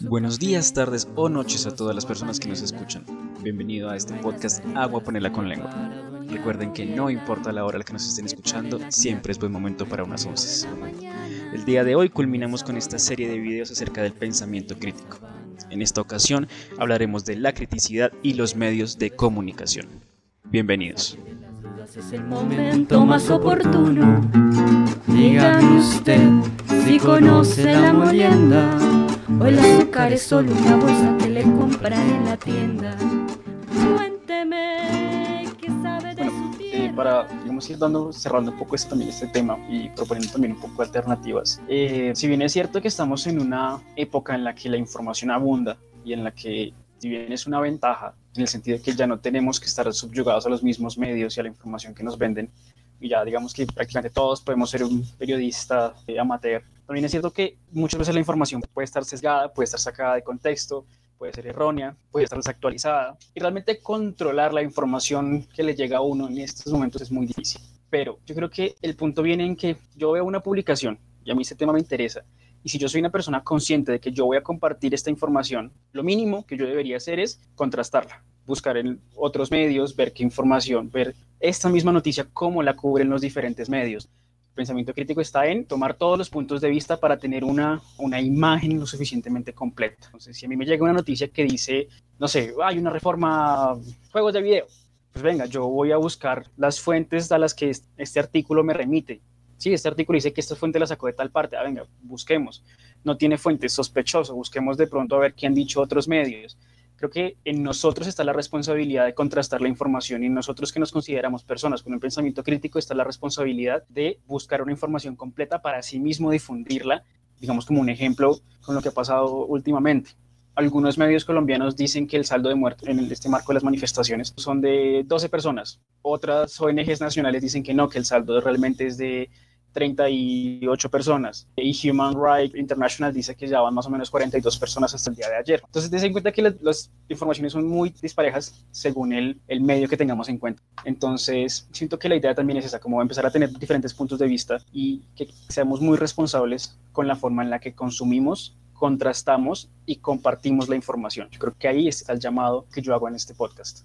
Buenos días, tardes o noches a todas las personas que nos escuchan. Bienvenido a este podcast Agua Ponela con Lengua. Recuerden que no importa la hora a la que nos estén escuchando, siempre es buen momento para unas onces. El día de hoy culminamos con esta serie de videos acerca del pensamiento crítico. En esta ocasión hablaremos de la criticidad y los medios de comunicación. Bienvenidos. Es el momento más oportuno. Dígame usted si conoce la molienda o el azúcar es solo una bolsa que le compra en la tienda. Cuénteme qué sabe de su Eh, tierra. para digamos, ir dando, cerrando un poco este, también este tema y proponiendo también un poco alternativas. Eh, si bien es cierto que estamos en una época en la que la información abunda y en la que, si bien es una ventaja, en el sentido de que ya no tenemos que estar subyugados a los mismos medios y a la información que nos venden, y ya digamos que prácticamente todos podemos ser un periodista eh, amateur. También es cierto que muchas veces la información puede estar sesgada, puede estar sacada de contexto, puede ser errónea, puede estar desactualizada. Y realmente controlar la información que le llega a uno en estos momentos es muy difícil. Pero yo creo que el punto viene en que yo veo una publicación y a mí ese tema me interesa. Y si yo soy una persona consciente de que yo voy a compartir esta información, lo mínimo que yo debería hacer es contrastarla, buscar en otros medios, ver qué información, ver esta misma noticia, cómo la cubren los diferentes medios. El pensamiento crítico está en tomar todos los puntos de vista para tener una, una imagen lo suficientemente completa. Entonces, si a mí me llega una noticia que dice, no sé, hay una reforma, juegos de video, pues venga, yo voy a buscar las fuentes a las que es- este artículo me remite. Sí, este artículo dice que esta fuente la sacó de tal parte, ah, venga, busquemos. No tiene fuentes, sospechoso, busquemos de pronto a ver qué han dicho otros medios. Creo que en nosotros está la responsabilidad de contrastar la información y en nosotros que nos consideramos personas con un pensamiento crítico está la responsabilidad de buscar una información completa para sí mismo difundirla, digamos como un ejemplo con lo que ha pasado últimamente. Algunos medios colombianos dicen que el saldo de muertos en este marco de las manifestaciones son de 12 personas. Otras ONGs nacionales dicen que no, que el saldo realmente es de 38 personas. Y Human Rights International dice que ya van más o menos 42 personas hasta el día de ayer. Entonces, ten en cuenta que la- las informaciones son muy disparejas según el, el medio que tengamos en cuenta. Entonces, siento que la idea también es esa, como empezar a tener diferentes puntos de vista y que seamos muy responsables con la forma en la que consumimos, contrastamos y compartimos la información. Yo creo que ahí está el llamado que yo hago en este podcast.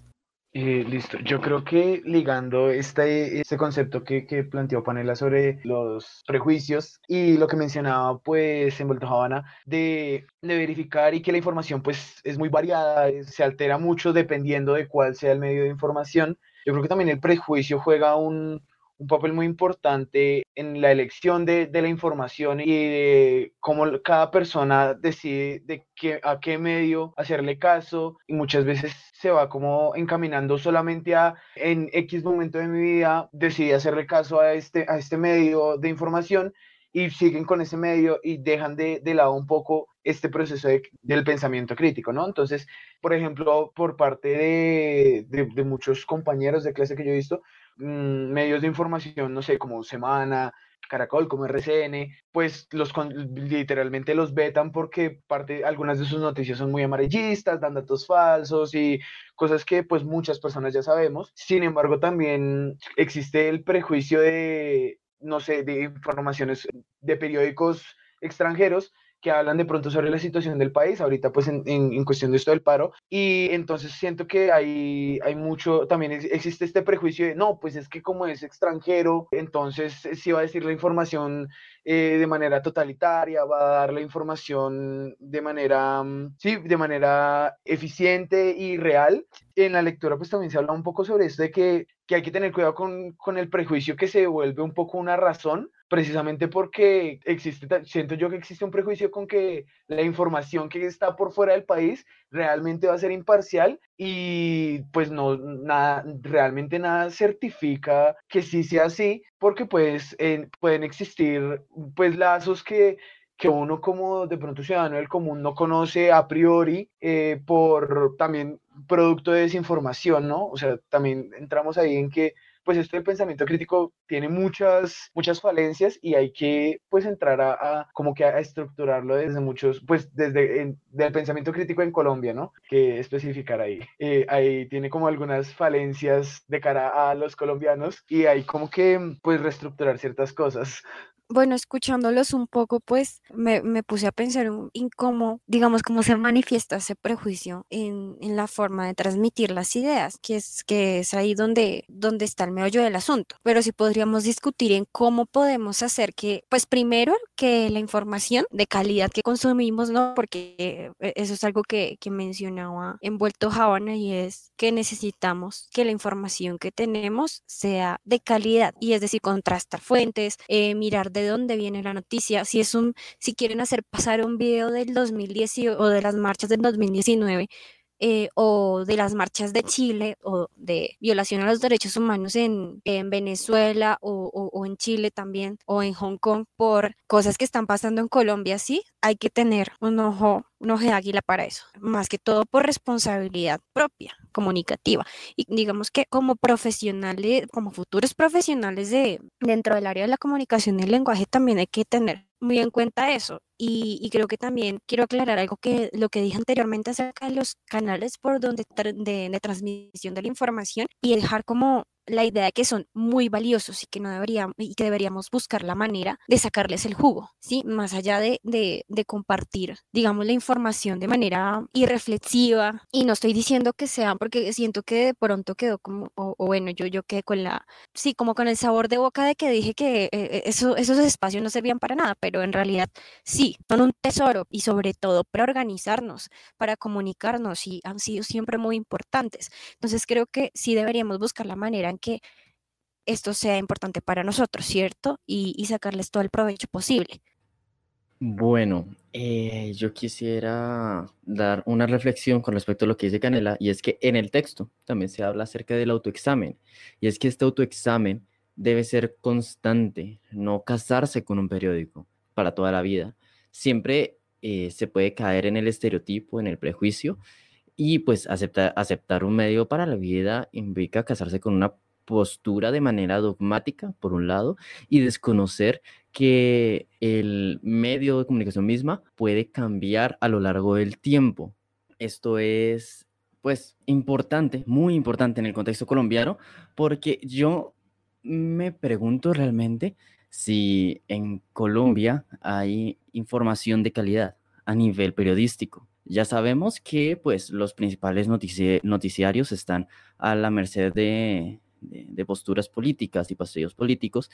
Eh, listo, yo creo que ligando este, este concepto que, que planteó Panela sobre los prejuicios y lo que mencionaba pues en Vuelta Habana de, de verificar y que la información pues es muy variada, eh, se altera mucho dependiendo de cuál sea el medio de información, yo creo que también el prejuicio juega un, un papel muy importante en la elección de, de la información y de cómo cada persona decide de qué, a qué medio hacerle caso y muchas veces se va como encaminando solamente a en X momento de mi vida decidí hacerle caso a este, a este medio de información y siguen con ese medio y dejan de, de lado un poco este proceso de- del pensamiento crítico, ¿no? Entonces, por ejemplo, por parte de, de- muchos compañeros de clase que yo he visto, mm, medios de información, no sé, como Semana, Caracol, como RCN, pues los literalmente los vetan porque parte, algunas de sus noticias son muy amarillistas, dan datos falsos y cosas que pues muchas personas ya sabemos. Sin embargo, también existe el prejuicio de, no sé, de informaciones de periódicos extranjeros que hablan de pronto sobre la situación del país, ahorita pues en, en- en cuestión de esto del paro, y entonces siento que hay, hay mucho, también ex- existe este prejuicio de, no, pues es que como es extranjero, entonces eh, sí va a decir la información eh, de manera totalitaria, va a dar la información de manera, mm, sí, de manera eficiente y real. En la lectura pues también se habla un poco sobre esto de que, que hay que tener cuidado con, con el prejuicio que se vuelve un poco una razón, precisamente porque existe, siento yo que existe un prejuicio con que la información que está por fuera del país realmente va a ser imparcial y pues no, nada, realmente nada certifica que sí sea así, porque pues en- pueden existir pues lazos que, que uno como de pronto ciudadano del común no conoce a priori eh, por también producto de desinformación, ¿no? O sea, también entramos ahí en que pues esto del pensamiento crítico tiene muchas, muchas falencias y hay que pues entrar a, como que a estructurarlo desde muchos, pues desde el del pensamiento crítico en Colombia, ¿no? Que especificar ahí. Eh, ahí tiene como algunas falencias de cara a los colombianos y hay como que pues reestructurar ciertas cosas. Bueno, escuchándolos un poco, pues me, me puse a pensar en cómo, digamos, cómo se manifiesta ese prejuicio en, en, la forma de transmitir las ideas, que es, que es ahí donde, donde está el meollo del asunto. Pero sí podríamos discutir en cómo podemos hacer que, pues primero, que la información de calidad que consumimos, ¿no? Porque eh, eso es algo que, que mencionaba envuelto Javana y es que necesitamos que la información que tenemos sea de calidad y es decir, contrastar fuentes, eh, mirar de dónde viene la noticia, si es un, si quieren hacer pasar un video del 2010 o de las marchas del 2019 eh, o de las marchas de Chile o de violación a los derechos humanos en, en Venezuela o, o, en Chile también o en Hong Kong por cosas que están pasando en Colombia, sí, hay que tener un ojo, un ojo de águila para eso, más que todo por responsabilidad propia, comunicativa. Y digamos que como profesionales, como futuros profesionales de dentro del área de la comunicación y el lenguaje también hay que tener muy en cuenta eso. Y, creo que también quiero aclarar algo que lo que dije anteriormente acerca de los canales por donde de, de transmisión de la información y dejar como la idea de que son muy valiosos y que no deberíamos y que deberíamos buscar la manera de sacarles el jugo, ¿sí? Más allá de, de, compartir, digamos, la información de manera irreflexiva. Y no estoy diciendo que sea porque siento que de pronto quedó como, o, bueno, yo, yo quedé con la, sí, como con el sabor de boca de que dije que eh, eso, esos espacios no servían para nada, pero en realidad sí, son un tesoro y sobre todo para organizarnos, para comunicarnos y han sido siempre muy importantes. Entonces creo que sí deberíamos buscar la manera que esto sea importante para nosotros, ¿cierto? Y, sacarles todo el provecho posible. Bueno, eh, yo quisiera dar una reflexión con respecto a lo que dice Canela, y es que en el texto también se habla acerca del autoexamen, y es que este autoexamen debe ser constante, no casarse con un periódico para toda la vida. Siempre eh, se puede caer en el estereotipo, en el prejuicio, y pues aceptar un medio para la vida implica casarse con una postura de manera dogmática, por un lado, y desconocer que el medio de comunicación misma puede cambiar a lo largo del tiempo. Esto es, pues, importante, muy importante en el contexto colombiano, porque yo me pregunto realmente si en Colombia hay información de calidad a nivel periodístico. Ya sabemos que pues los principales noticiarios están a la merced de, de, posturas políticas y paseos políticos,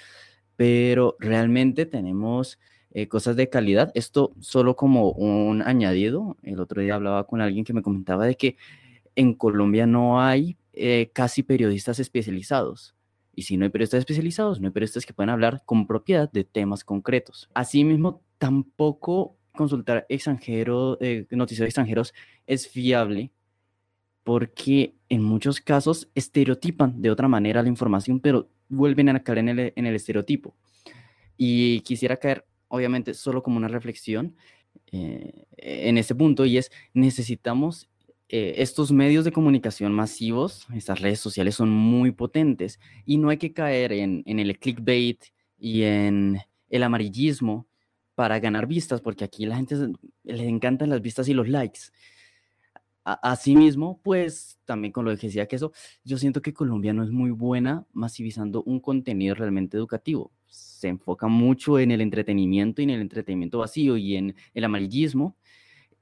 pero realmente tenemos eh, cosas de calidad. Esto solo como un añadido. El otro día hablaba con alguien que me comentaba de que en Colombia no hay eh, casi periodistas especializados. Y si no hay periodistas especializados, no hay periodistas que puedan hablar con propiedad de temas concretos. Asimismo, tampoco consultar extranjero, eh, noticias extranjeros es fiable porque en muchos casos estereotipan de otra manera la información, pero vuelven a caer en el, estereotipo. Y quisiera caer, obviamente, solo como una reflexión eh, en ese punto, y es, necesitamos eh, estos medios de comunicación masivos, estas redes sociales son muy potentes, y no hay que caer en, en el clickbait y en el amarillismo para ganar vistas, porque aquí la gente les encantan las vistas y los likes. Asimismo, pues también con lo que decía que eso, yo siento que Colombia no es muy buena masivizando un contenido realmente educativo. Se enfoca mucho en el entretenimiento y en el entretenimiento vacío y en el amarillismo.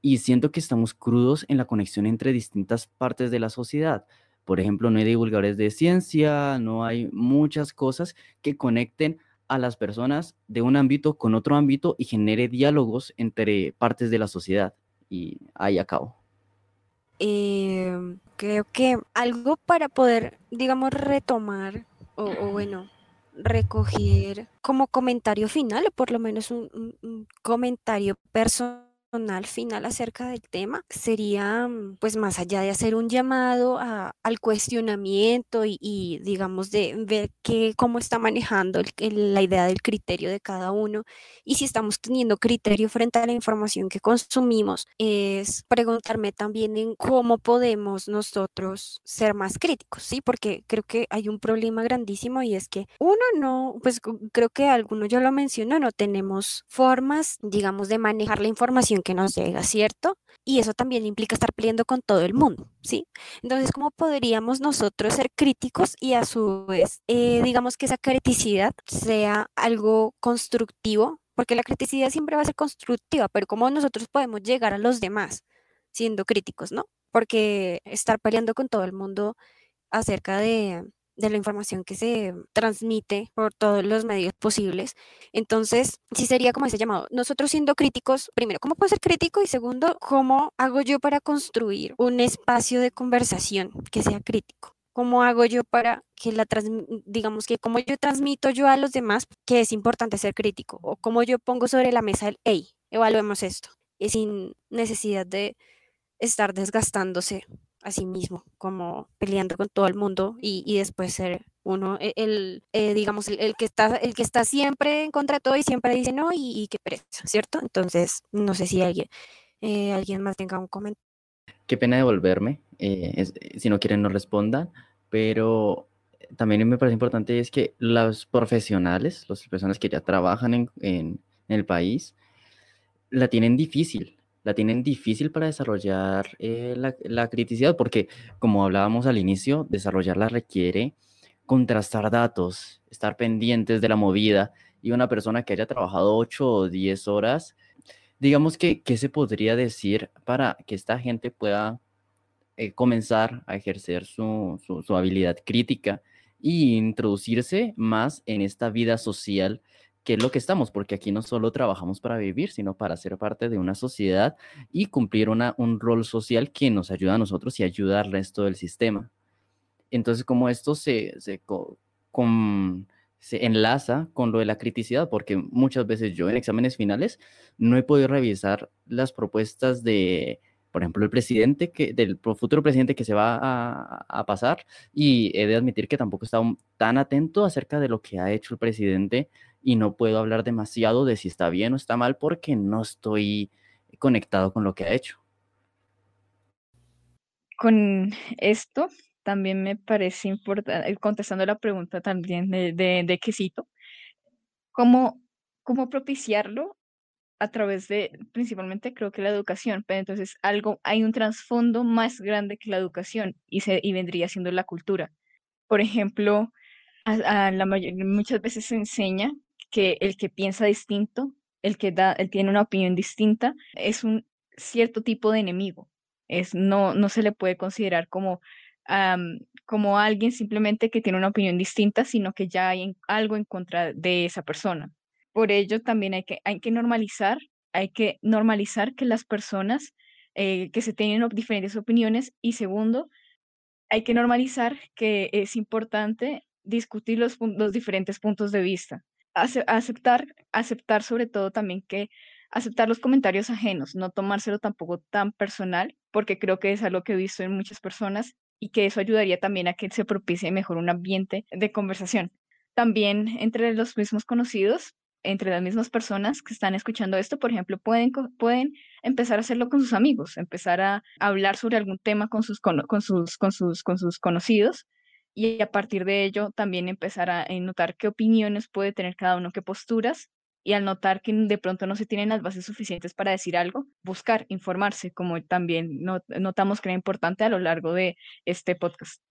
Y siento que estamos crudos en la conexión entre distintas partes de la sociedad. Por ejemplo, no hay divulgadores de ciencia, no hay muchas cosas que conecten a las personas de un ámbito con otro ámbito y genere diálogos entre partes de la sociedad. Y ahí acabo. Eh, creo que algo para poder, digamos, retomar o, bueno, recoger como comentario final, o por lo menos un, comentario personal final acerca del tema sería, mm, pues más allá de hacer un llamado a- al cuestionamiento y, y, digamos de ver que, cómo está manejando el- el- la idea del criterio de cada uno y si estamos teniendo criterio frente a la información que consumimos, es preguntarme también en cómo podemos nosotros ser más críticos, ¿sí? Porque creo que hay un problema grandísimo y es que uno no, pues creo que alguno ya lo mencionó, no tenemos formas, digamos, de manejar la información que nos llega, ¿cierto? Y eso también implica estar peleando con todo el mundo, ¿sí? Entonces, ¿cómo podríamos nosotros ser críticos y a su vez, eh, digamos que esa criticidad sea algo constructivo? Porque la criticidad siempre va a ser constructiva, pero ¿cómo nosotros podemos llegar a los demás siendo críticos, ¿no? Porque estar peleando con todo el mundo acerca de, de la información que se transmite por todos los medios posibles. Entonces, sí sería como ese llamado. Nosotros siendo críticos, primero, ¿cómo puedo ser crítico? Y segundo, ¿cómo hago yo para construir un espacio de conversación que sea crítico? ¿Cómo hago yo para que la, digamos que cómo yo transmito yo a los demás que es importante ser crítico? O cómo yo pongo sobre la mesa el, hey, evaluemos esto, y sin necesidad de estar desgastándose a sí mismo, como peleando con todo el mundo y, y después ser uno, e- el, eh, digamos, el, que está, el que está siempre en contra de todo y siempre dice no y, qué pereza, ¿cierto? Entonces, no sé si alguien, eh, alguien más tenga un comentario. Qué pena devolverme, eh, si no quieren no respondan, pero también me parece importante es que los profesionales, las personas que ya trabajan en- en el país, la tienen difícil, la tienen difícil para desarrollar eh, la, la criticidad, porque como hablábamos al inicio, desarrollarla requiere contrastar datos, estar pendientes de la movida, y una persona que haya trabajado 8 o 10 horas, digamos que, ¿qué se podría decir para que esta gente pueda eh, comenzar a ejercer su, su- su habilidad crítica y introducirse más en esta vida social que es lo que estamos, porque aquí no solo trabajamos para vivir, sino para ser parte de una sociedad y cumplir un rol social que nos ayuda a nosotros y ayuda al resto del sistema. Entonces, como esto se, se enlaza con lo de la criticidad, porque muchas veces yo en exámenes finales no he podido revisar las propuestas de, por ejemplo, el presidente, que, del futuro presidente que se va a, pasar, y he de admitir que tampoco he estado tan atento acerca de lo que ha hecho el presidente y no puedo hablar demasiado de si está bien o está mal porque no estoy conectado con lo que ha hecho. Con esto también me parece importante, contestando la pregunta también de, de, de quesito, ¿cómo, cómo propiciarlo? A través de, principalmente creo que la educación, pero entonces algo, hay un trasfondo más grande que la educación y, se, y vendría siendo la cultura. Por ejemplo, a, a la muchas veces se enseña que el que piensa distinto, el que da, el tiene una opinión distinta, es un cierto tipo de enemigo. Es, no, no se le puede considerar como, am, como alguien simplemente que tiene una opinión distinta, sino que ya hay algo en contra de esa persona. Por ello, también hay que, hay que normalizar, hay que normalizar que las personas eh, que se tienen diferentes opiniones y segundo, hay que normalizar que es importante discutir los, los diferentes puntos de vista. Ace- aceptar, aceptar sobre todo también que aceptar los comentarios ajenos, no tomárselo tampoco tan personal, porque creo que es algo que he visto en muchas personas y que eso ayudaría también a que se propicie mejor un ambiente de conversación. También entre los mismos conocidos, entre las mismas personas que están escuchando esto, por ejemplo, pueden, pueden empezar a hacerlo con sus amigos, empezar a hablar sobre algún tema con sus, con sus, con sus, con sus conocidos y a partir de ello también empezar a, eh, notar qué opiniones puede tener cada uno, qué posturas y al notar que de pronto no se tienen las bases suficientes para decir algo, buscar, informarse, como también no- notamos que era importante a lo largo de este podcast.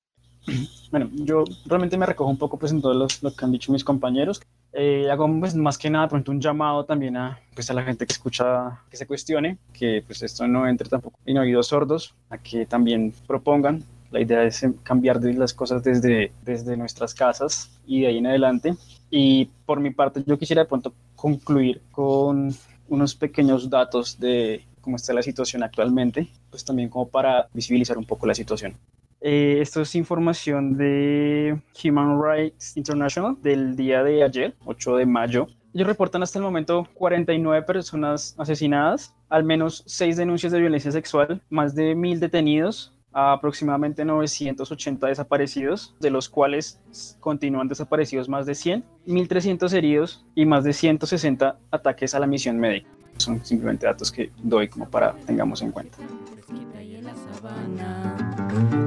Bueno, yo realmente me recojo un poco pues en todo los- lo que han dicho mis compañeros. Eh, hago pues más que nada pronto un llamado también a, pues, a la gente que escucha, que se cuestione, que pues esto no entre tampoco en oídos sordos, a que también propongan. La idea es em, cambiar las cosas desde, desde nuestras casas y de ahí en adelante. Y por mi parte yo quisiera de pronto concluir con unos pequeños datos de cómo está la situación actualmente, pues también como para visibilizar un poco la situación. Eh, esto es información de Human Rights International del día de ayer, 8 de mayo. Ellos reportan hasta el momento 49 personas asesinadas, al menos 6 denuncias de violencia sexual, más de 1.000 detenidos, aproximadamente 980 desaparecidos, de los cuales continúan desaparecidos más de 100, 1.300 heridos y más de 160 ataques a la misión médica. Son simplemente datos que doy como para tengamos en cuenta.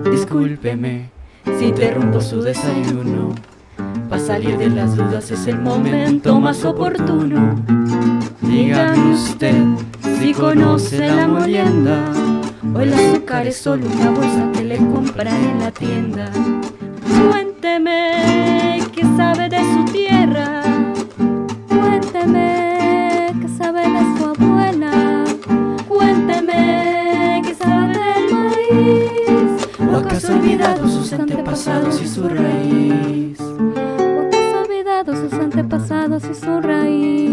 Discúlpeme si interrumpo su desayuno. Para salir de las dudas es el momento más oportuno. Dígame usted si conoce la molienda o el azúcar es solo una bolsa que le compra en la tienda. Cuénteme qué sabe de sus antepasados y su raíz? ¿O acaso ha olvidado sus antepasados y su raíz?